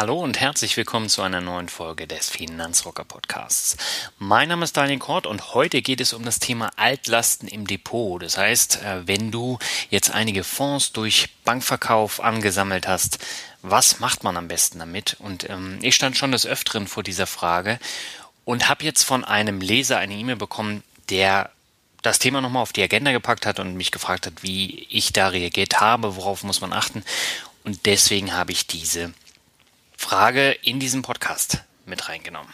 Hallo und herzlich willkommen zu einer neuen Folge des Finanzrocker Podcasts. Mein Name ist Daniel Kort und heute geht es um das Thema Altlasten im Depot. Das heißt, äh, wenn du jetzt einige Fonds durch Bankverkauf angesammelt hast, was macht man am besten damit? Und ähm, ich stand schon des Öfteren vor dieser Frage und habe jetzt von einem Leser eine E-Mail bekommen, der das Thema nochmal auf die Agenda gepackt hat und mich gefragt hat, wie ich da reagiert habe, worauf muss man achten. Und deswegen habe ich diese Frage in diesem Podcast mit reingenommen.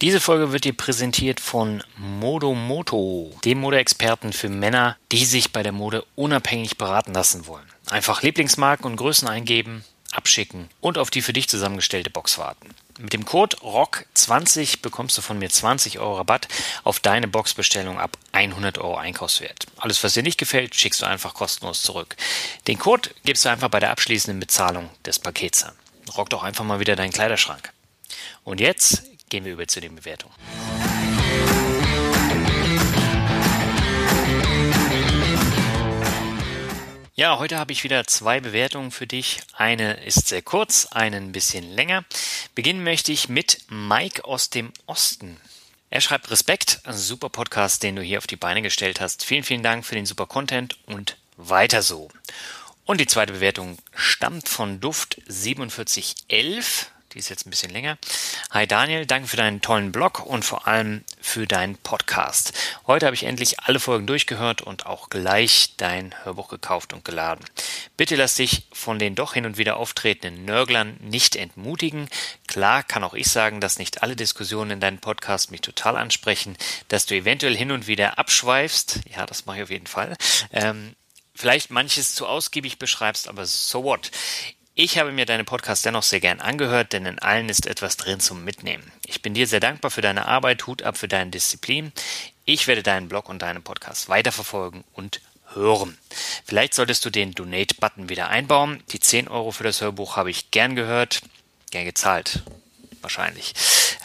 Diese Folge wird dir präsentiert von Modomoto, dem Modeexperten für Männer, die sich bei der Mode unabhängig beraten lassen wollen. Einfach Lieblingsmarken und Größen eingeben, abschicken und auf die für dich zusammengestellte Box warten. Mit dem Code ROCK20 bekommst du von mir 20 Euro Rabatt auf deine Boxbestellung ab 100 Euro Einkaufswert. Alles, was dir nicht gefällt, schickst du einfach kostenlos zurück. Den Code gibst du einfach bei der abschließenden Bezahlung des Pakets an rock doch einfach mal wieder deinen Kleiderschrank. Und jetzt gehen wir über zu den Bewertungen. Ja, heute habe ich wieder zwei Bewertungen für dich. Eine ist sehr kurz, eine ein bisschen länger. Beginnen möchte ich mit Mike aus dem Osten. Er schreibt Respekt, super Podcast, den du hier auf die Beine gestellt hast. Vielen, vielen Dank für den super Content und weiter so. Und die zweite Bewertung stammt von Duft 4711. Die ist jetzt ein bisschen länger. Hi Daniel, danke für deinen tollen Blog und vor allem für deinen Podcast. Heute habe ich endlich alle Folgen durchgehört und auch gleich dein Hörbuch gekauft und geladen. Bitte lass dich von den doch hin und wieder auftretenden Nörglern nicht entmutigen. Klar kann auch ich sagen, dass nicht alle Diskussionen in deinem Podcast mich total ansprechen, dass du eventuell hin und wieder abschweifst. Ja, das mache ich auf jeden Fall. Ähm, vielleicht manches zu ausgiebig beschreibst, aber so what? Ich habe mir deine Podcasts dennoch sehr gern angehört, denn in allen ist etwas drin zum Mitnehmen. Ich bin dir sehr dankbar für deine Arbeit, Hut ab für deine Disziplin. Ich werde deinen Blog und deine Podcasts weiterverfolgen und hören. Vielleicht solltest du den Donate-Button wieder einbauen. Die 10 Euro für das Hörbuch habe ich gern gehört, gern gezahlt wahrscheinlich.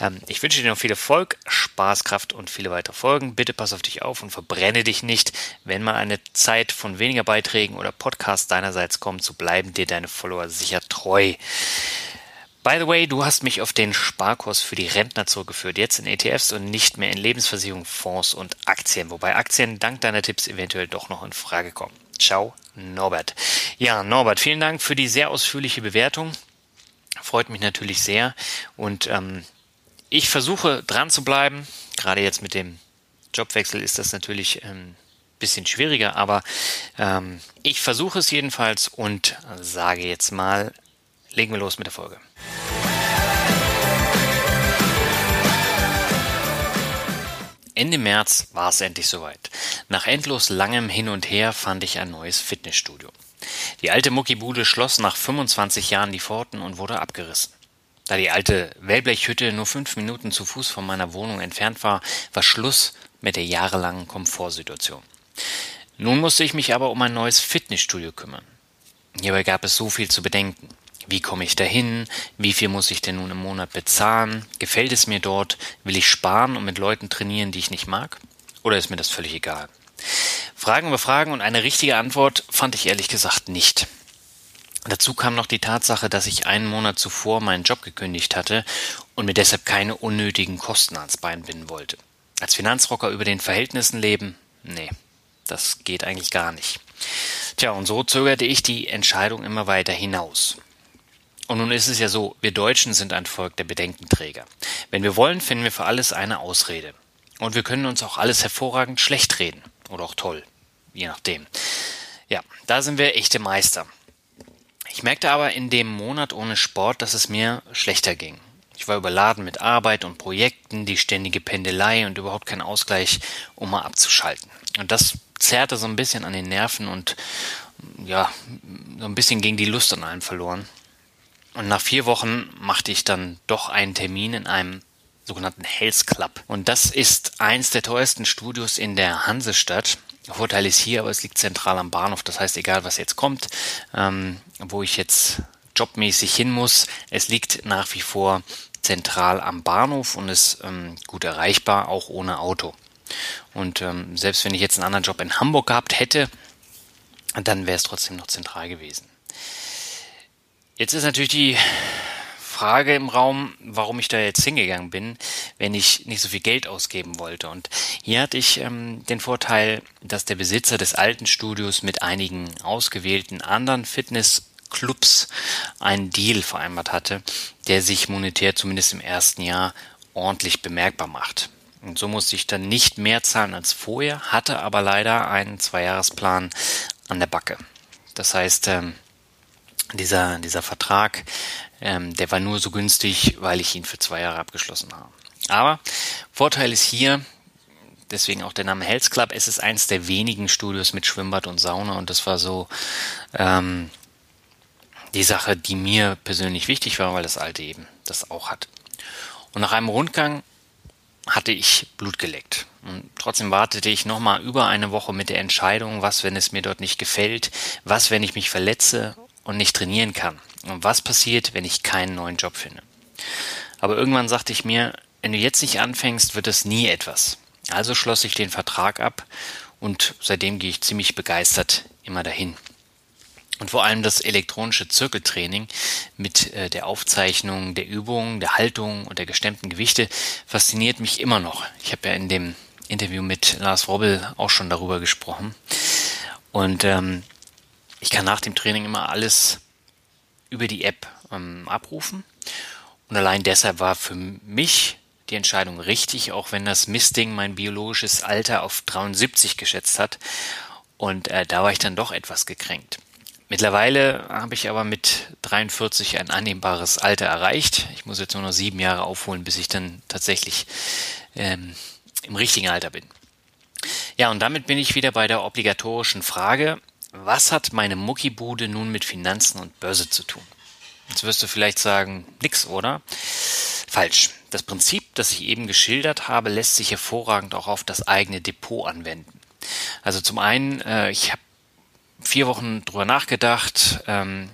Ähm, ich wünsche dir noch viel Erfolg, Spaß, Kraft und viele weitere Folgen. Bitte pass auf dich auf und verbrenne dich nicht. Wenn mal eine Zeit von weniger Beiträgen oder Podcasts deinerseits kommt, so bleiben dir deine Follower sicher treu. By the way, du hast mich auf den Sparkurs für die Rentner zurückgeführt, jetzt in ETFs und nicht mehr in Lebensversicherung, Fonds und Aktien, wobei Aktien dank deiner Tipps eventuell doch noch in Frage kommen. Ciao, Norbert. Ja, Norbert, vielen Dank für die sehr ausführliche Bewertung. Freut mich natürlich sehr. Und ähm, ich versuche dran zu bleiben. Gerade jetzt mit dem Jobwechsel ist das natürlich ein ähm, bisschen schwieriger, aber ähm, ich versuche es jedenfalls und sage jetzt mal, legen wir los mit der Folge. Ende März war es endlich soweit. Nach endlos langem Hin und Her fand ich ein neues Fitnessstudio. Die alte Muckibude schloss nach 25 Jahren die Pforten und wurde abgerissen. Da die alte Wellblechhütte nur fünf Minuten zu Fuß von meiner Wohnung entfernt war, war Schluss mit der jahrelangen Komfortsituation. Nun musste ich mich aber um ein neues Fitnessstudio kümmern. Hierbei gab es so viel zu bedenken. Wie komme ich dahin? Wie viel muss ich denn nun im Monat bezahlen? Gefällt es mir dort? Will ich sparen und mit Leuten trainieren, die ich nicht mag? Oder ist mir das völlig egal? Fragen über Fragen und eine richtige Antwort fand ich ehrlich gesagt nicht. Dazu kam noch die Tatsache, dass ich einen Monat zuvor meinen Job gekündigt hatte und mir deshalb keine unnötigen Kosten ans Bein binden wollte. Als Finanzrocker über den Verhältnissen leben? Nee, das geht eigentlich gar nicht. Tja, und so zögerte ich die Entscheidung immer weiter hinaus. Und nun ist es ja so, wir Deutschen sind ein Volk der Bedenkenträger. Wenn wir wollen, finden wir für alles eine Ausrede. Und wir können uns auch alles hervorragend schlecht reden. Oder auch toll. Je nachdem. Ja, da sind wir echte Meister. Ich merkte aber in dem Monat ohne Sport, dass es mir schlechter ging. Ich war überladen mit Arbeit und Projekten, die ständige Pendelei und überhaupt kein Ausgleich, um mal abzuschalten. Und das zerrte so ein bisschen an den Nerven und ja, so ein bisschen ging die Lust an allem verloren. Und nach vier Wochen machte ich dann doch einen Termin in einem sogenannten Health Club. Und das ist eins der teuersten Studios in der Hansestadt. Vorteil ist hier, aber es liegt zentral am Bahnhof. Das heißt, egal was jetzt kommt, ähm, wo ich jetzt jobmäßig hin muss, es liegt nach wie vor zentral am Bahnhof und ist ähm, gut erreichbar, auch ohne Auto. Und ähm, selbst wenn ich jetzt einen anderen Job in Hamburg gehabt hätte, dann wäre es trotzdem noch zentral gewesen. Jetzt ist natürlich die Frage im Raum, warum ich da jetzt hingegangen bin, wenn ich nicht so viel Geld ausgeben wollte. Und hier hatte ich ähm, den Vorteil, dass der Besitzer des alten Studios mit einigen ausgewählten anderen Fitnessclubs einen Deal vereinbart hatte, der sich monetär zumindest im ersten Jahr ordentlich bemerkbar macht. Und so musste ich dann nicht mehr zahlen als vorher, hatte aber leider einen Zweijahresplan an der Backe. Das heißt, ähm, dieser, dieser Vertrag, ähm, der war nur so günstig, weil ich ihn für zwei Jahre abgeschlossen habe. Aber Vorteil ist hier, deswegen auch der Name Health Club, es ist eins der wenigen Studios mit Schwimmbad und Sauna und das war so ähm, die Sache, die mir persönlich wichtig war, weil das alte eben das auch hat. Und nach einem Rundgang hatte ich Blut geleckt. Und trotzdem wartete ich nochmal über eine Woche mit der Entscheidung, was, wenn es mir dort nicht gefällt, was, wenn ich mich verletze und nicht trainieren kann. Und was passiert, wenn ich keinen neuen Job finde? Aber irgendwann sagte ich mir, wenn du jetzt nicht anfängst, wird es nie etwas. Also schloss ich den Vertrag ab und seitdem gehe ich ziemlich begeistert immer dahin. Und vor allem das elektronische Zirkeltraining mit äh, der Aufzeichnung der Übungen, der Haltung und der gestemmten Gewichte fasziniert mich immer noch. Ich habe ja in dem Interview mit Lars Robbel auch schon darüber gesprochen. Und ähm, ich kann nach dem Training immer alles über die App ähm, abrufen. Und allein deshalb war für mich die Entscheidung richtig, auch wenn das Missding mein biologisches Alter auf 73 geschätzt hat. Und äh, da war ich dann doch etwas gekränkt. Mittlerweile habe ich aber mit 43 ein annehmbares Alter erreicht. Ich muss jetzt nur noch sieben Jahre aufholen, bis ich dann tatsächlich ähm, im richtigen Alter bin. Ja, und damit bin ich wieder bei der obligatorischen Frage, was hat meine Muckibude nun mit Finanzen und Börse zu tun? Jetzt wirst du vielleicht sagen, nix, oder? Falsch. Das Prinzip, das ich eben geschildert habe, lässt sich hervorragend auch auf das eigene Depot anwenden. Also zum einen, äh, ich habe vier Wochen drüber nachgedacht, ähm,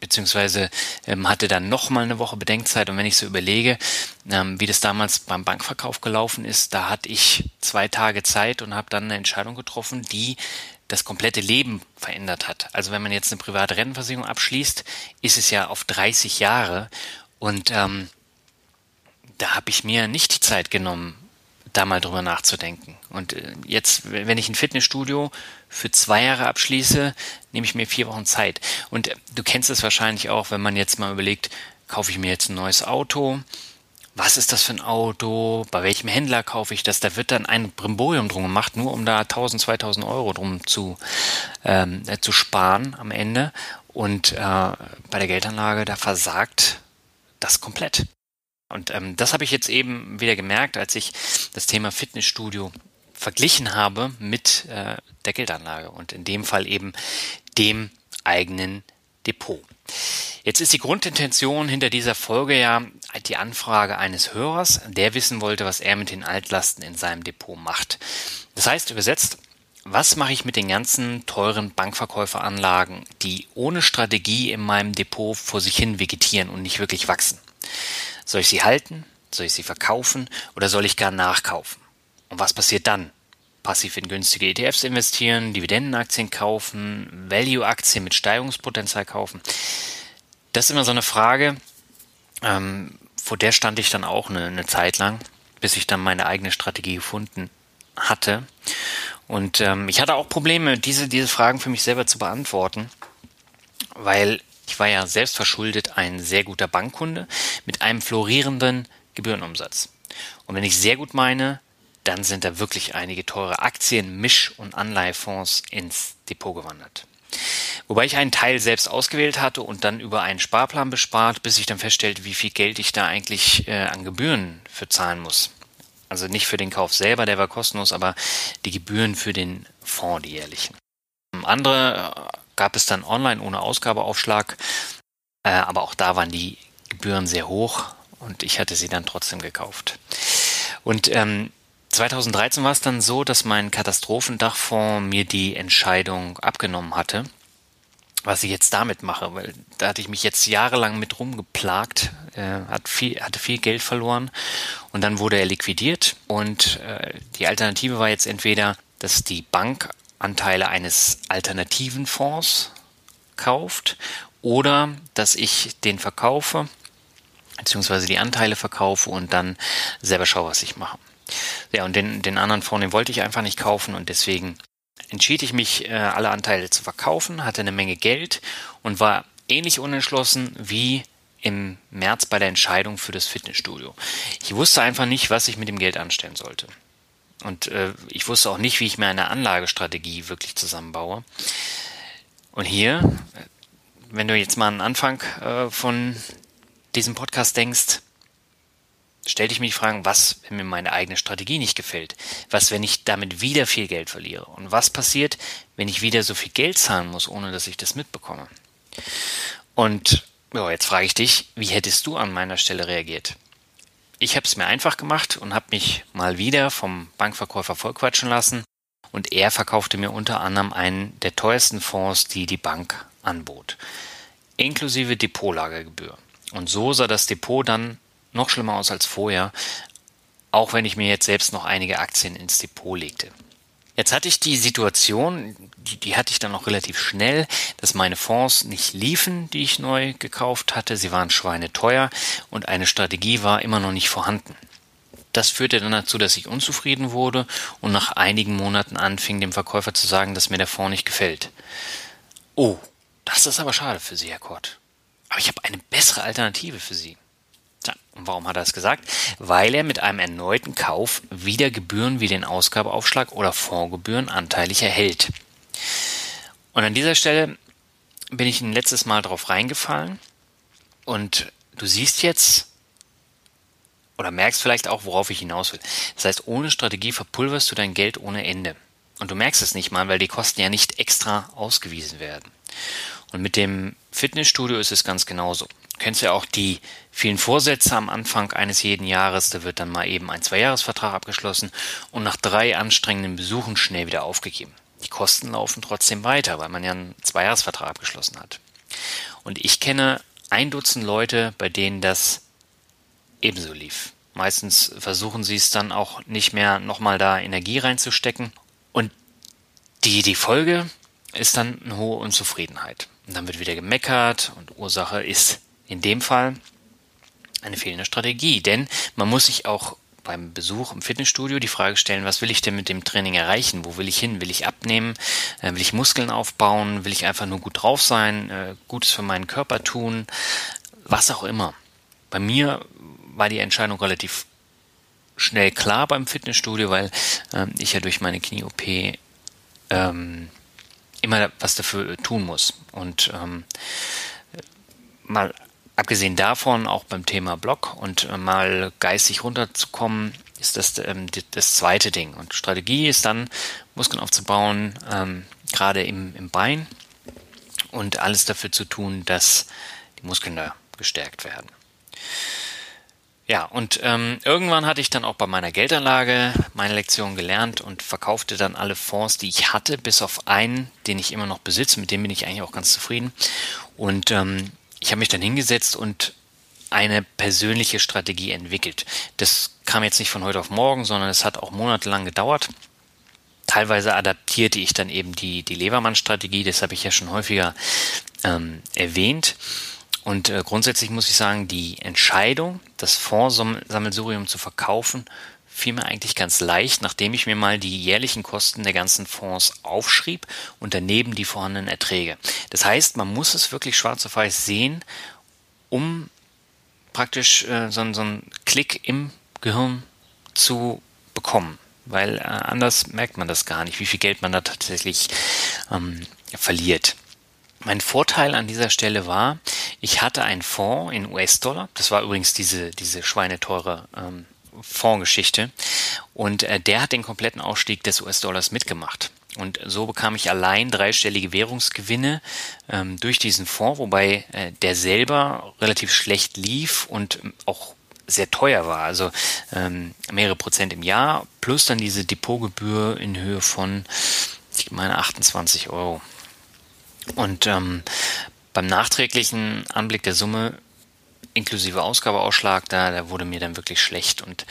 beziehungsweise ähm, hatte dann noch mal eine Woche Bedenkzeit. Und wenn ich so überlege, ähm, wie das damals beim Bankverkauf gelaufen ist, da hatte ich zwei Tage Zeit und habe dann eine Entscheidung getroffen, die das komplette Leben verändert hat. Also wenn man jetzt eine private Rentenversicherung abschließt, ist es ja auf 30 Jahre und ähm, da habe ich mir nicht die Zeit genommen, da mal drüber nachzudenken. Und äh, jetzt, wenn ich ein Fitnessstudio für zwei Jahre abschließe, nehme ich mir vier Wochen Zeit. Und äh, du kennst es wahrscheinlich auch, wenn man jetzt mal überlegt, kaufe ich mir jetzt ein neues Auto, was ist das für ein Auto, bei welchem Händler kaufe ich das, da wird dann ein Brimborium drum gemacht, nur um da 1000, 2000 Euro drum zu, ähm, äh, zu sparen am Ende. Und äh, bei der Geldanlage, da versagt das komplett. Und ähm, das habe ich jetzt eben wieder gemerkt, als ich das Thema Fitnessstudio verglichen habe mit äh, der Geldanlage und in dem Fall eben dem eigenen Depot. Jetzt ist die Grundintention hinter dieser Folge ja die Anfrage eines Hörers, der wissen wollte, was er mit den Altlasten in seinem Depot macht. Das heißt übersetzt, was mache ich mit den ganzen teuren Bankverkäuferanlagen, die ohne Strategie in meinem Depot vor sich hin vegetieren und nicht wirklich wachsen? Soll ich sie halten? Soll ich sie verkaufen? Oder soll ich gar nachkaufen? Und was passiert dann? Passiv in günstige ETFs investieren, Dividendenaktien kaufen, Value-Aktien mit Steigerungspotenzial kaufen. Das ist immer so eine Frage, ähm, vor der stand ich dann auch eine, eine Zeit lang, bis ich dann meine eigene Strategie gefunden hatte. Und ähm, ich hatte auch Probleme, diese, diese Fragen für mich selber zu beantworten, weil ich war ja selbst verschuldet ein sehr guter Bankkunde mit einem florierenden Gebührenumsatz. Und wenn ich sehr gut meine, dann sind da wirklich einige teure Aktien, Misch- und Anleihefonds ins Depot gewandert. Wobei ich einen Teil selbst ausgewählt hatte und dann über einen Sparplan bespart, bis ich dann feststellte, wie viel Geld ich da eigentlich äh, an Gebühren für zahlen muss. Also nicht für den Kauf selber, der war kostenlos, aber die Gebühren für den Fonds, die jährlichen. Andere äh, gab es dann online ohne Ausgabeaufschlag, äh, aber auch da waren die Gebühren sehr hoch und ich hatte sie dann trotzdem gekauft. Und ähm, 2013 war es dann so, dass mein Katastrophendachfonds mir die Entscheidung abgenommen hatte, was ich jetzt damit mache, weil da hatte ich mich jetzt jahrelang mit rumgeplagt, äh, hat viel, hatte viel Geld verloren und dann wurde er liquidiert und äh, die Alternative war jetzt entweder, dass die Bank Anteile eines alternativen Fonds kauft oder dass ich den verkaufe beziehungsweise die Anteile verkaufe und dann selber schaue, was ich mache. Ja, und den, den anderen Fonds, den wollte ich einfach nicht kaufen und deswegen entschied ich mich, äh, alle Anteile zu verkaufen, hatte eine Menge Geld und war ähnlich unentschlossen wie im März bei der Entscheidung für das Fitnessstudio. Ich wusste einfach nicht, was ich mit dem Geld anstellen sollte. Und äh, ich wusste auch nicht, wie ich mir eine Anlagestrategie wirklich zusammenbaue. Und hier, wenn du jetzt mal an den Anfang äh, von diesem Podcast denkst, stell dich mir die Fragen, was, wenn mir meine eigene Strategie nicht gefällt? Was, wenn ich damit wieder viel Geld verliere? Und was passiert, wenn ich wieder so viel Geld zahlen muss, ohne dass ich das mitbekomme? Und ja, jetzt frage ich dich, wie hättest du an meiner Stelle reagiert? Ich habe es mir einfach gemacht und habe mich mal wieder vom Bankverkäufer vollquatschen lassen und er verkaufte mir unter anderem einen der teuersten Fonds, die die Bank anbot, inklusive Depotlagergebühr. Und so sah das Depot dann noch schlimmer aus als vorher, auch wenn ich mir jetzt selbst noch einige Aktien ins Depot legte. Jetzt hatte ich die Situation, die, die hatte ich dann noch relativ schnell, dass meine Fonds nicht liefen, die ich neu gekauft hatte. Sie waren schweineteuer und eine Strategie war immer noch nicht vorhanden. Das führte dann dazu, dass ich unzufrieden wurde und nach einigen Monaten anfing, dem Verkäufer zu sagen, dass mir der Fonds nicht gefällt. Oh, das ist aber schade für Sie, Herr Kort. Aber ich habe eine bessere Alternative für Sie. Und warum hat er das gesagt? Weil er mit einem erneuten Kauf wieder Gebühren wie den Ausgabeaufschlag oder Fondsgebühren anteilig erhält. Und an dieser Stelle bin ich ein letztes Mal drauf reingefallen und du siehst jetzt oder merkst vielleicht auch, worauf ich hinaus will. Das heißt, ohne Strategie verpulverst du dein Geld ohne Ende. Und du merkst es nicht mal, weil die Kosten ja nicht extra ausgewiesen werden. Und mit dem Fitnessstudio ist es ganz genauso. Kennst ja auch die vielen Vorsätze am Anfang eines jeden Jahres. Da wird dann mal eben ein Zweijahresvertrag abgeschlossen und nach drei anstrengenden Besuchen schnell wieder aufgegeben. Die Kosten laufen trotzdem weiter, weil man ja einen Zweijahresvertrag abgeschlossen hat. Und ich kenne ein Dutzend Leute, bei denen das ebenso lief. Meistens versuchen sie es dann auch nicht mehr nochmal da Energie reinzustecken. Und die, die Folge ist dann eine hohe Unzufriedenheit. Und dann wird wieder gemeckert und Ursache ist in dem Fall eine fehlende Strategie. Denn man muss sich auch beim Besuch im Fitnessstudio die Frage stellen, was will ich denn mit dem Training erreichen? Wo will ich hin? Will ich abnehmen? Äh, will ich Muskeln aufbauen? Will ich einfach nur gut drauf sein? Äh, Gutes für meinen Körper tun? Was auch immer. Bei mir war die Entscheidung relativ schnell klar beim Fitnessstudio, weil ähm, ich ja durch meine Knie-OP ähm, immer was dafür tun muss. Und ähm, mal abgesehen davon, auch beim Thema Blog und äh, mal geistig runterzukommen, ist das ähm, das zweite Ding. Und Strategie ist dann, Muskeln aufzubauen, ähm, gerade im, im Bein und alles dafür zu tun, dass die Muskeln da gestärkt werden. Ja, und ähm, irgendwann hatte ich dann auch bei meiner Geldanlage meine Lektion gelernt und verkaufte dann alle Fonds, die ich hatte, bis auf einen, den ich immer noch besitze. Mit dem bin ich eigentlich auch ganz zufrieden. Und ähm, ich habe mich dann hingesetzt und eine persönliche Strategie entwickelt. Das kam jetzt nicht von heute auf morgen, sondern es hat auch monatelang gedauert. Teilweise adaptierte ich dann eben die, die Levermann-Strategie, das habe ich ja schon häufiger ähm, erwähnt. Und äh, grundsätzlich muss ich sagen, die Entscheidung, das Fondsammelsurium zu verkaufen, fiel mir eigentlich ganz leicht, nachdem ich mir mal die jährlichen Kosten der ganzen Fonds aufschrieb und daneben die vorhandenen Erträge. Das heißt, man muss es wirklich schwarz auf weiß sehen, um praktisch äh, so, so einen Klick im Gehirn zu bekommen. Weil äh, anders merkt man das gar nicht, wie viel Geld man da tatsächlich ähm, verliert. Mein Vorteil an dieser Stelle war, ich hatte einen Fonds in US-Dollar. Das war übrigens diese, diese schweineteure ähm, Fondsgeschichte. Und äh, der hat den kompletten Ausstieg des US-Dollars mitgemacht. Und so bekam ich allein dreistellige Währungsgewinne ähm, durch diesen Fonds, wobei äh, der selber relativ schlecht lief und auch sehr teuer war. Also ähm, mehrere Prozent im Jahr plus dann diese Depotgebühr in Höhe von, ich meine, 28 Euro. Und ähm, beim nachträglichen Anblick der Summe inklusive Ausgabeausschlag, da, da wurde mir dann wirklich schlecht. Und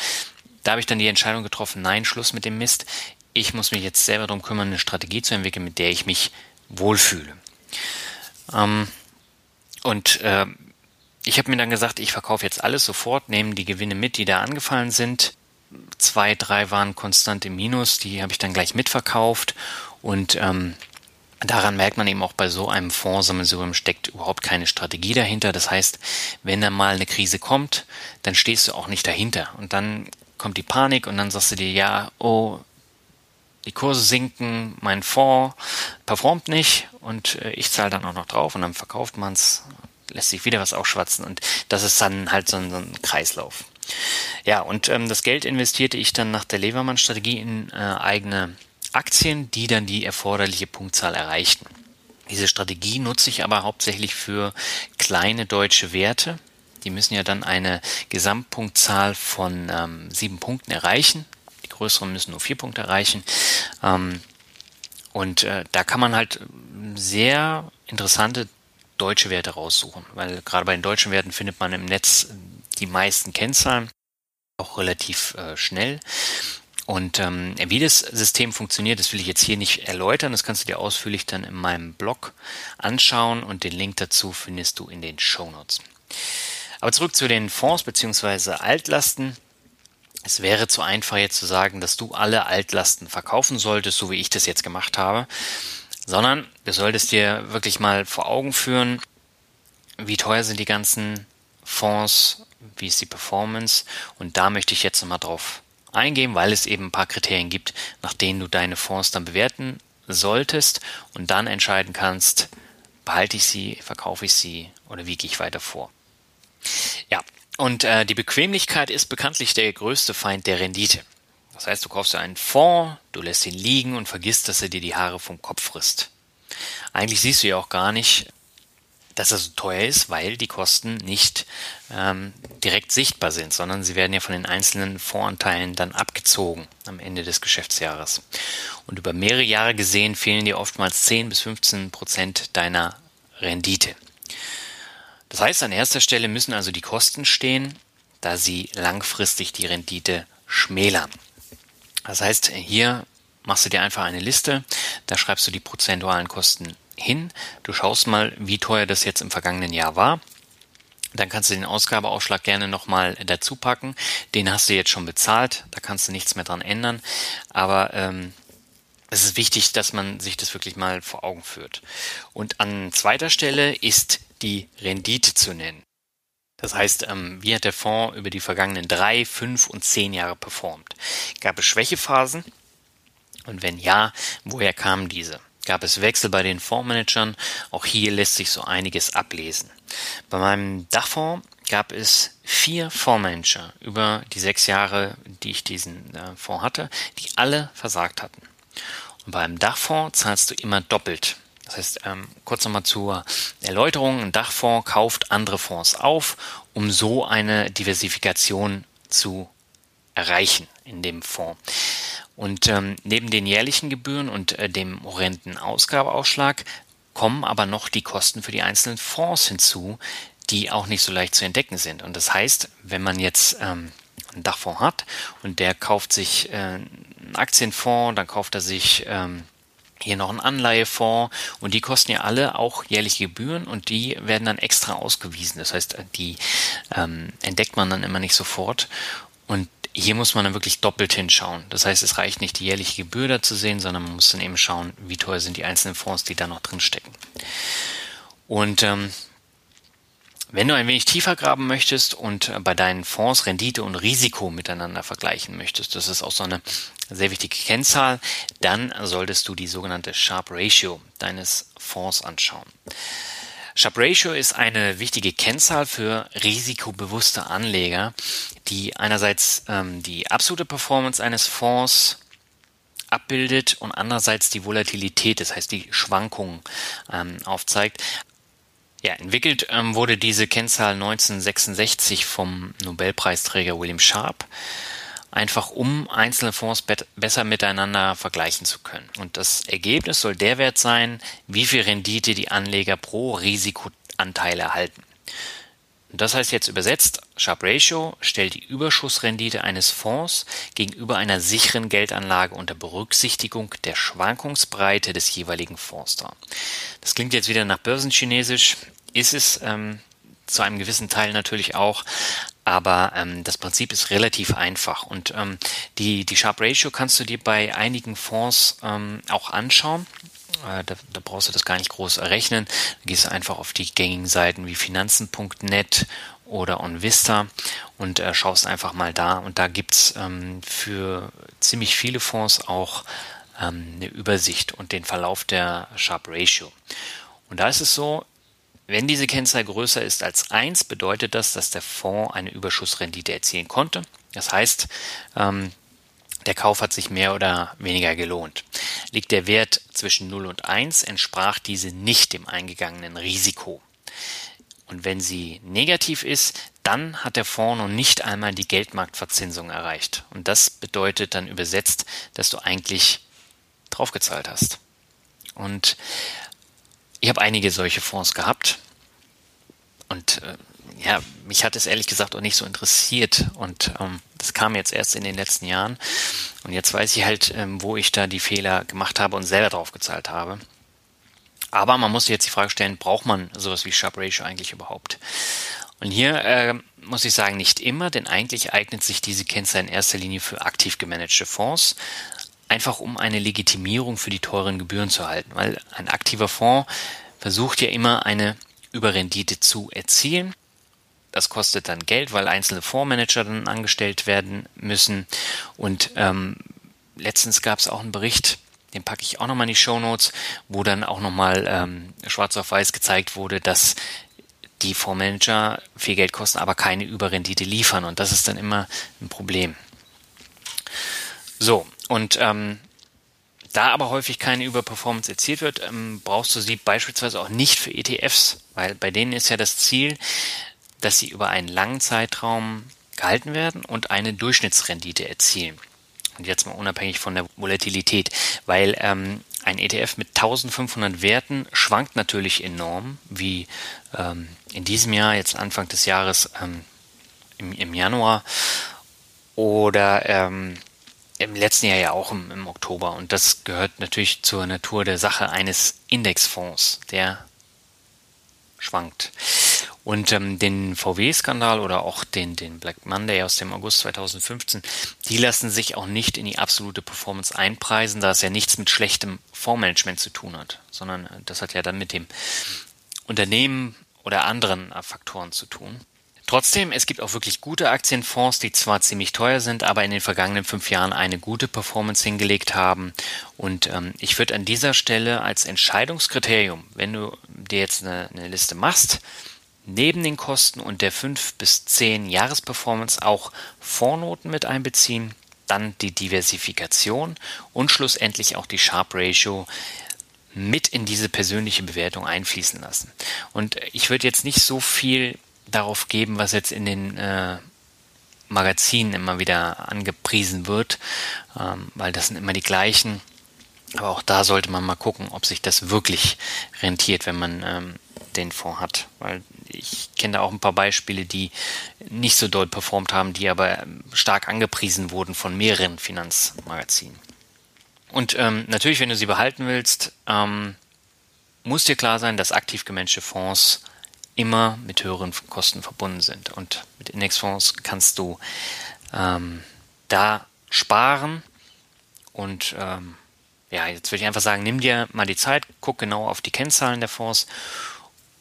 da habe ich dann die Entscheidung getroffen, nein, Schluss mit dem Mist. Ich muss mich jetzt selber darum kümmern, eine Strategie zu entwickeln, mit der ich mich wohlfühle. Ähm, und äh, ich habe mir dann gesagt, ich verkaufe jetzt alles sofort, nehme die Gewinne mit, die da angefallen sind. Zwei, drei waren konstant im Minus, die habe ich dann gleich mitverkauft und ähm, Daran merkt man eben auch bei so einem Fondssammelsurium steckt überhaupt keine Strategie dahinter. Das heißt, wenn da mal eine Krise kommt, dann stehst du auch nicht dahinter. Und dann kommt die Panik und dann sagst du dir, ja, oh, die Kurse sinken, mein Fonds performt nicht und äh, ich zahle dann auch noch drauf und dann verkauft man es, lässt sich wieder was aufschwatzen und das ist dann halt so ein, so ein Kreislauf. Ja, und ähm, das Geld investierte ich dann nach der Levermann-Strategie in äh, eigene Aktien, die dann die erforderliche Punktzahl erreichten. Diese Strategie nutze ich aber hauptsächlich für kleine deutsche Werte. Die müssen ja dann eine Gesamtpunktzahl von ähm, sieben Punkten erreichen. Die größeren müssen nur vier Punkte erreichen. Ähm, und äh, da kann man halt sehr interessante deutsche Werte raussuchen, weil gerade bei den deutschen Werten findet man im Netz die meisten Kennzahlen auch relativ äh, schnell. Und ähm, wie das System funktioniert, das will ich jetzt hier nicht erläutern. Das kannst du dir ausführlich dann in meinem Blog anschauen und den Link dazu findest du in den Show Notes. Aber zurück zu den Fonds bzw. Altlasten. Es wäre zu einfach jetzt zu sagen, dass du alle Altlasten verkaufen solltest, so wie ich das jetzt gemacht habe, sondern du solltest dir wirklich mal vor Augen führen, wie teuer sind die ganzen Fonds, wie ist die Performance und da möchte ich jetzt nochmal drauf eingeben, weil es eben ein paar Kriterien gibt, nach denen du deine Fonds dann bewerten solltest und dann entscheiden kannst, behalte ich sie, verkaufe ich sie oder wie gehe ich weiter vor. Ja, und äh, die Bequemlichkeit ist bekanntlich der größte Feind der Rendite. Das heißt, du kaufst dir einen Fonds, du lässt ihn liegen und vergisst, dass er dir die Haare vom Kopf frisst. Eigentlich siehst du ja auch gar nicht, dass er so teuer ist, weil die Kosten nicht ähm, direkt sichtbar sind, sondern sie werden ja von den einzelnen Voranteilen dann abgezogen am Ende des Geschäftsjahres. Und über mehrere Jahre gesehen fehlen dir oftmals 10 bis 15 Prozent deiner Rendite. Das heißt, an erster Stelle müssen also die Kosten stehen, da sie langfristig die Rendite schmälern. Das heißt, hier machst du dir einfach eine Liste, da schreibst du die prozentualen Kosten hin. Du schaust mal, wie teuer das jetzt im vergangenen Jahr war. Dann kannst du den Ausgabeausschlag gerne nochmal dazu packen. Den hast du jetzt schon bezahlt, da kannst du nichts mehr dran ändern. Aber ähm, es ist wichtig, dass man sich das wirklich mal vor Augen führt. Und an zweiter Stelle ist die Rendite zu nennen. Das heißt, ähm, wie hat der Fonds über die vergangenen drei, fünf und zehn Jahre performt? Gab es Schwächephasen? Und wenn ja, woher kamen diese? Gab es Wechsel bei den Fondsmanagern. Auch hier lässt sich so einiges ablesen. Bei meinem Dachfonds gab es vier Fondsmanager über die sechs Jahre, die ich diesen äh, Fonds hatte, die alle versagt hatten. Und beim Dachfonds zahlst du immer doppelt. Das heißt, ähm, kurz nochmal zur Erläuterung, ein Dachfonds kauft andere Fonds auf, um so eine Diversifikation zu erreichen in dem Fonds. Und ähm, neben den jährlichen Gebühren und äh, dem horrenden Ausgabeausschlag kommen aber noch die Kosten für die einzelnen Fonds hinzu, die auch nicht so leicht zu entdecken sind. Und das heißt, wenn man jetzt ähm, einen Dachfonds hat und der kauft sich äh, einen Aktienfonds, dann kauft er sich ähm, hier noch einen Anleihefonds und die kosten ja alle auch jährliche Gebühren und die werden dann extra ausgewiesen. Das heißt, die ähm, entdeckt man dann immer nicht sofort. Und hier muss man dann wirklich doppelt hinschauen. Das heißt, es reicht nicht, die jährliche Gebühr da zu sehen, sondern man muss dann eben schauen, wie teuer sind die einzelnen Fonds, die da noch drin stecken. Und ähm, wenn du ein wenig tiefer graben möchtest und äh, bei deinen Fonds Rendite und Risiko miteinander vergleichen möchtest, das ist auch so eine sehr wichtige Kennzahl, dann solltest du die sogenannte Sharp Ratio deines Fonds anschauen. Sharp Ratio ist eine wichtige Kennzahl für risikobewusste Anleger, die einerseits ähm, die absolute Performance eines Fonds abbildet und andererseits die Volatilität, das heißt die Schwankungen ähm, aufzeigt. Ja, entwickelt ähm, wurde diese Kennzahl 1966 vom Nobelpreisträger William Sharp, einfach um einzelne Fonds be besser miteinander vergleichen zu können. Und das Ergebnis soll der Wert sein, wie viel Rendite die Anleger pro Risikoanteil erhalten. Das heißt jetzt übersetzt, Sharp Ratio stellt die Überschussrendite eines Fonds gegenüber einer sicheren Geldanlage unter Berücksichtigung der Schwankungsbreite des jeweiligen Fonds dar. Das klingt jetzt wieder nach Börsenchinesisch, ist es ähm, zu einem gewissen Teil natürlich auch, aber ähm, das Prinzip ist relativ einfach und ähm, die, die Sharp Ratio kannst du dir bei einigen Fonds ähm, auch anschauen. Äh, da, da, brauchst du das gar nicht groß errechnen. Da gehst du einfach auf die gängigen Seiten wie finanzen.net oder OnVista und äh, schaust einfach mal da. Und da gibt's ähm, für ziemlich viele Fonds auch ähm, eine Übersicht und den Verlauf der Sharp Ratio. Und da ist es so, wenn diese Kennzahl größer ist als 1, bedeutet das, dass der Fonds eine Überschussrendite erzielen konnte. Das heißt, ähm, der Kauf hat sich mehr oder weniger gelohnt. Liegt der Wert zwischen 0 und 1, entsprach diese nicht dem eingegangenen Risiko. Und wenn sie negativ ist, dann hat der Fonds noch nicht einmal die Geldmarktverzinsung erreicht. Und das bedeutet dann übersetzt, dass du eigentlich draufgezahlt hast. Und ich habe einige solche Fonds gehabt. Und äh, ja, mich hat es ehrlich gesagt auch nicht so interessiert und ähm, das kam jetzt erst in den letzten Jahren und jetzt weiß ich halt, ähm, wo ich da die Fehler gemacht habe und selber drauf gezahlt habe. Aber man muss jetzt die Frage stellen, braucht man sowas wie Sharp Ratio eigentlich überhaupt? Und hier äh, muss ich sagen, nicht immer, denn eigentlich eignet sich diese Kennzahl in erster Linie für aktiv gemanagte Fonds, einfach um eine Legitimierung für die teuren Gebühren zu erhalten, weil ein aktiver Fonds versucht ja immer eine Überrendite zu erzielen das kostet dann Geld, weil einzelne Fondsmanager dann angestellt werden müssen. Und ähm, letztens gab es auch einen Bericht, den packe ich auch nochmal in die Show Notes, wo dann auch nochmal ähm, schwarz auf weiß gezeigt wurde, dass die Fondsmanager viel Geld kosten, aber keine Überrendite liefern. Und das ist dann immer ein Problem. So, und ähm, da aber häufig keine Überperformance erzielt wird, ähm, brauchst du sie beispielsweise auch nicht für ETFs, weil bei denen ist ja das Ziel, dass sie über einen langen Zeitraum gehalten werden und eine Durchschnittsrendite erzielen. Und jetzt mal unabhängig von der Volatilität, weil ähm, ein ETF mit 1500 Werten schwankt natürlich enorm, wie ähm, in diesem Jahr, jetzt Anfang des Jahres ähm, im, im, Januar oder ähm, im letzten Jahr ja auch im, im Oktober. Und das gehört natürlich zur Natur der Sache eines Indexfonds, der schwankt. Und ähm, den VW-Skandal oder auch den, den Black Monday aus dem August 2015, die lassen sich auch nicht in die absolute Performance einpreisen, da es ja nichts mit schlechtem Fondsmanagement zu tun hat, sondern äh, das hat ja dann mit dem Unternehmen oder anderen äh, Faktoren zu tun. Trotzdem, es gibt auch wirklich gute Aktienfonds, die zwar ziemlich teuer sind, aber in den vergangenen fünf Jahren eine gute Performance hingelegt haben. Und ähm, ich würde an dieser Stelle als Entscheidungskriterium, wenn du dir jetzt eine, eine Liste machst, neben den Kosten und der 5 bis 10 Jahresperformance auch Vornoten mit einbeziehen, dann die Diversifikation und schlussendlich auch die Sharp Ratio mit in diese persönliche Bewertung einfließen lassen. Und ich würde jetzt nicht so viel darauf geben, was jetzt in den äh, Magazinen immer wieder angepriesen wird, ähm, weil das sind immer die gleichen. Aber auch da sollte man mal gucken, ob sich das wirklich rentiert, wenn man ähm, den Fonds hat. Weil ich kenne da auch ein paar Beispiele, die nicht so doll performt haben, die aber stark angepriesen wurden von mehreren Finanzmagazinen. Und ähm, natürlich, wenn du sie behalten willst, ähm, muss dir klar sein, dass aktiv gemanagte Fonds immer mit höheren Kosten verbunden sind. Und mit Indexfonds kannst du ähm, da sparen und ähm, ja, jetzt würde ich einfach sagen, nimm dir mal die Zeit, guck genau auf die Kennzahlen der Fonds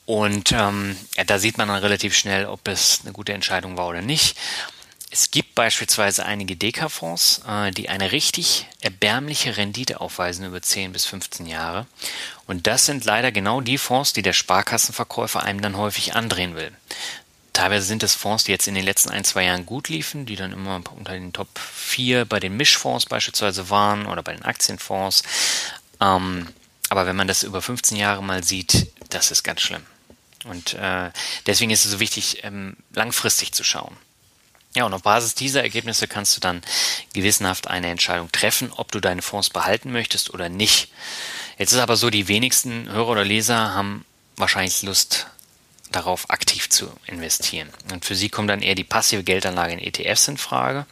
und ähm, ja, da sieht man dann relativ schnell, ob es eine gute Entscheidung war oder nicht. Es gibt beispielsweise einige Deka-Fonds, äh, die eine richtig erbärmliche Rendite aufweisen über 10 bis 15 Jahre. Und das sind leider genau die Fonds, die der Sparkassenverkäufer einem dann häufig andrehen will. Teilweise sind es Fonds, die jetzt in den letzten ein, zwei Jahren gut liefen, die dann immer unter den Top 4 bei den Mischfonds beispielsweise waren oder bei den Aktienfonds. Ähm, aber wenn man das über 15 Jahre mal sieht, das ist ganz schlimm. Und äh, deswegen ist es so wichtig, ähm, langfristig zu schauen. Ja, und auf Basis dieser Ergebnisse kannst du dann gewissenhaft eine Entscheidung treffen, ob du deine Fonds behalten möchtest oder nicht. Jetzt ist aber so, die wenigsten Hörer oder Leser haben wahrscheinlich Lust darauf aktiv zu investieren. Und für sie kommt dann eher die passive Geldanlage in ETFs in Frage.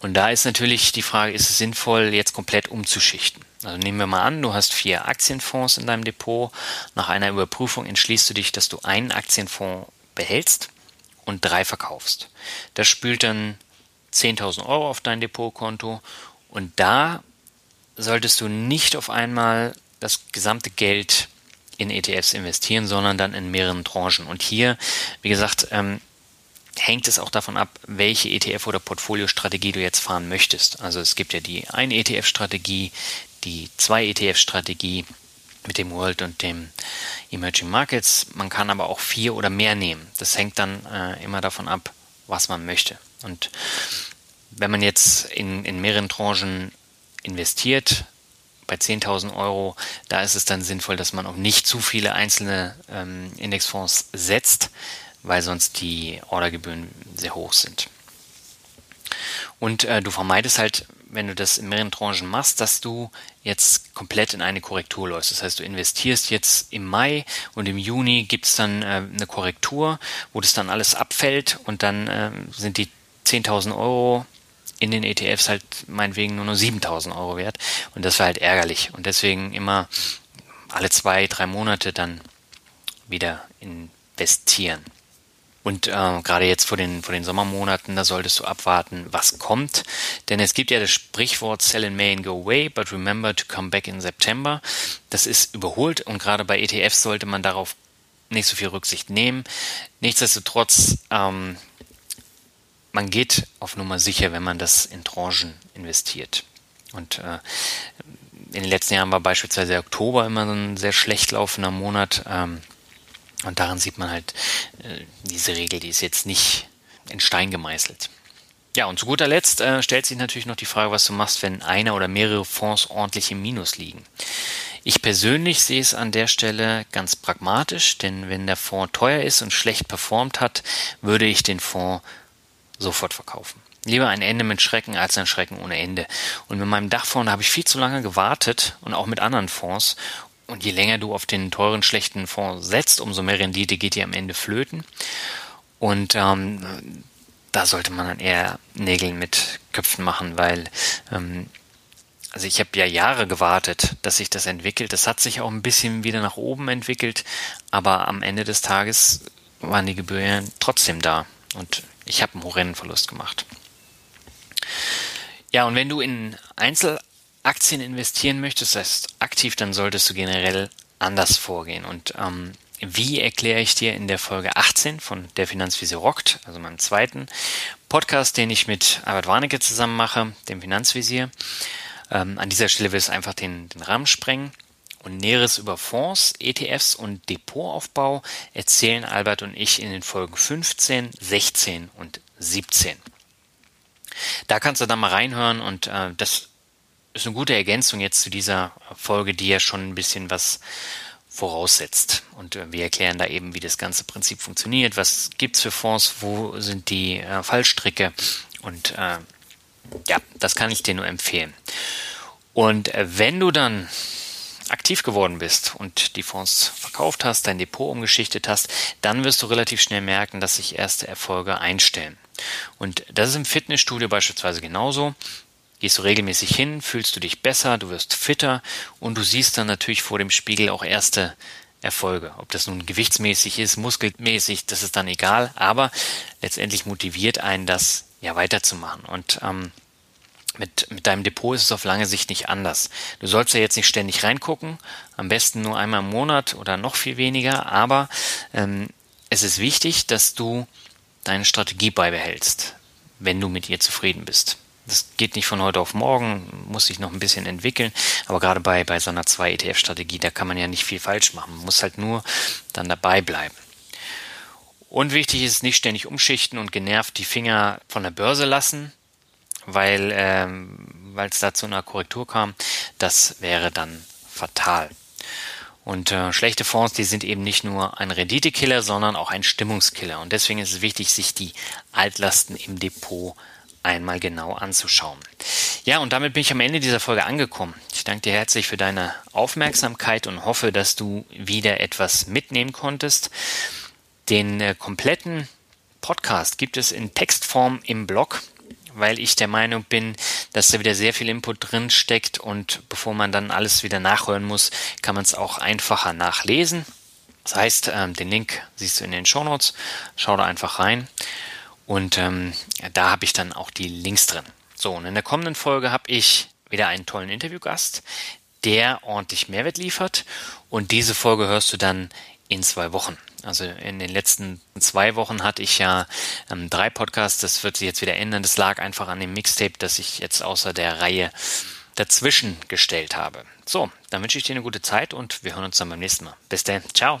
Und da ist natürlich die Frage, ist es sinnvoll, jetzt komplett umzuschichten? Also nehmen wir mal an, du hast vier Aktienfonds in deinem Depot. Nach einer Überprüfung entschließt du dich, dass du einen Aktienfonds behältst und drei verkaufst. Das spült dann 10.000 Euro auf dein Depotkonto und da solltest du nicht auf einmal das gesamte Geld in ETFs investieren, sondern dann in mehreren Tranchen. Und hier, wie gesagt, ähm, hängt es auch davon ab, welche ETF oder Portfoliostrategie du jetzt fahren möchtest. Also es gibt ja die eine ETF-Strategie, die zwei ETF-Strategie mit dem World und dem Emerging Markets. Man kann aber auch vier oder mehr nehmen. Das hängt dann äh, immer davon ab, was man möchte. Und wenn man jetzt in, in mehreren Tranchen investiert, bei 10.000 Euro, da ist es dann sinnvoll, dass man auch nicht zu viele einzelne ähm, Indexfonds setzt, weil sonst die Ordergebühren sehr hoch sind. Und äh, du vermeidest halt wenn du das in mehreren Tranchen machst, dass du jetzt komplett in eine Korrektur läufst. Das heißt, du investierst jetzt im Mai und im Juni gibt es dann äh, eine Korrektur, wo das dann alles abfällt und dann äh, sind die 10.000 Euro in den ETFs halt meinetwegen nur noch 7.000 Euro wert und das war halt ärgerlich und deswegen immer alle zwei, drei Monate dann wieder investieren. Und äh, gerade jetzt vor den, vor den Sommermonaten, da solltest du abwarten, was kommt. Denn es gibt ja das Sprichwort Sell in May and go away, but remember to come back in September. Das ist überholt und gerade bei ETFs sollte man darauf nicht so viel Rücksicht nehmen. Nichtsdestotrotz, ähm, man geht auf Nummer sicher, wenn man das in Tranchen investiert. Und äh, in den letzten Jahren war beispielsweise Oktober immer so ein sehr schlecht laufender Monat. Ähm, und daran sieht man halt, äh, diese Regel, die ist jetzt nicht in Stein gemeißelt. Ja, und zu guter Letzt äh, stellt sich natürlich noch die Frage, was du machst, wenn einer oder mehrere Fonds ordentlich im Minus liegen. Ich persönlich sehe es an der Stelle ganz pragmatisch, denn wenn der Fonds teuer ist und schlecht performt hat, würde ich den Fonds sofort verkaufen. Lieber ein Ende mit Schrecken als ein Schrecken ohne Ende. Und mit meinem Dachfonds habe ich viel zu lange gewartet und auch mit anderen Fonds, und je länger du auf den teuren, schlechten Fonds setzt, umso mehr Rendite geht dir am Ende flöten. Und ähm, da sollte man dann eher Nägel mit Köpfen machen, weil ähm, also ich habe ja Jahre gewartet, dass sich das entwickelt. Das hat sich auch ein bisschen wieder nach oben entwickelt, aber am Ende des Tages waren die Gebühren trotzdem da und ich habe einen horrenden Verlust gemacht. Ja, und wenn du in Einzel Aktien investieren möchtest, das heißt aktiv, dann solltest du generell anders vorgehen. Und ähm, wie erkläre ich dir in der Folge 18 von Der Finanzvisier rockt, also meinem zweiten Podcast, den ich mit Albert Warnecke zusammen mache, dem Finanzvisier. Ähm, an dieser Stelle will es einfach den, den Rahmen sprengen. Und Näheres über Fonds, ETFs und Depotaufbau erzählen Albert und ich in den Folgen 15, 16 und 17. Da kannst du dann mal reinhören und äh, das ist eine gute Ergänzung jetzt zu dieser Folge, die ja schon ein bisschen was voraussetzt. Und äh, wir erklären da eben, wie das ganze Prinzip funktioniert, was gibt's für Fonds, wo sind die äh, Fallstricke und äh, ja, das kann ich dir nur empfehlen. Und äh, wenn du dann aktiv geworden bist und die Fonds verkauft hast, dein Depot umgeschichtet hast, dann wirst du relativ schnell merken, dass sich erste Erfolge einstellen. Und das ist im Fitnessstudio beispielsweise genauso. Gehst du regelmäßig hin, fühlst du dich besser, du wirst fitter und du siehst dann natürlich vor dem Spiegel auch erste Erfolge. Ob das nun gewichtsmäßig ist, muskelmäßig, das ist dann egal, aber letztendlich motiviert einen das ja, weiterzumachen. Und ähm, mit, mit deinem Depot ist es auf lange Sicht nicht anders. Du sollst ja jetzt nicht ständig reingucken, am besten nur einmal im Monat oder noch viel weniger, aber ähm, es ist wichtig, dass du deine Strategie beibehältst, wenn du mit ihr zufrieden bist. Das geht nicht von heute auf morgen, muss sich noch ein bisschen entwickeln, aber gerade bei, bei so einer 2-ETF-Strategie, da kann man ja nicht viel falsch machen. Man muss halt nur dann dabei bleiben. Und wichtig ist nicht ständig umschichten und genervt die Finger von der Börse lassen, weil ähm, es da zu einer Korrektur kam. Das wäre dann fatal. Und äh, schlechte Fonds, die sind eben nicht nur ein Renditekiller, sondern auch ein Stimmungskiller. Und deswegen ist es wichtig, sich die Altlasten im Depot einmal genau anzuschauen. Ja, und damit bin ich am Ende dieser Folge angekommen. Ich danke dir herzlich für deine Aufmerksamkeit und hoffe, dass du wieder etwas mitnehmen konntest. Den äh, kompletten Podcast gibt es in Textform im Blog weil ich der Meinung bin, dass da wieder sehr viel Input drin steckt und bevor man dann alles wieder nachhören muss, kann man es auch einfacher nachlesen. Das heißt, ähm, den Link siehst du in den Show Notes. Schau da einfach rein und ähm, da habe ich dann auch die Links drin. So, und in der kommenden Folge habe ich wieder einen tollen Interviewgast, der ordentlich Mehrwert liefert und diese Folge hörst du dann in zwei Wochen. Also in den letzten zwei Wochen hatte ich ja ähm, drei Podcasts, das wird sich jetzt wieder ändern. Das lag einfach an dem Mixtape, das ich jetzt außer der Reihe dazwischen gestellt habe. So, dann wünsche ich dir eine gute Zeit und wir hören uns dann beim nächsten Mal. Bis dann, ciao.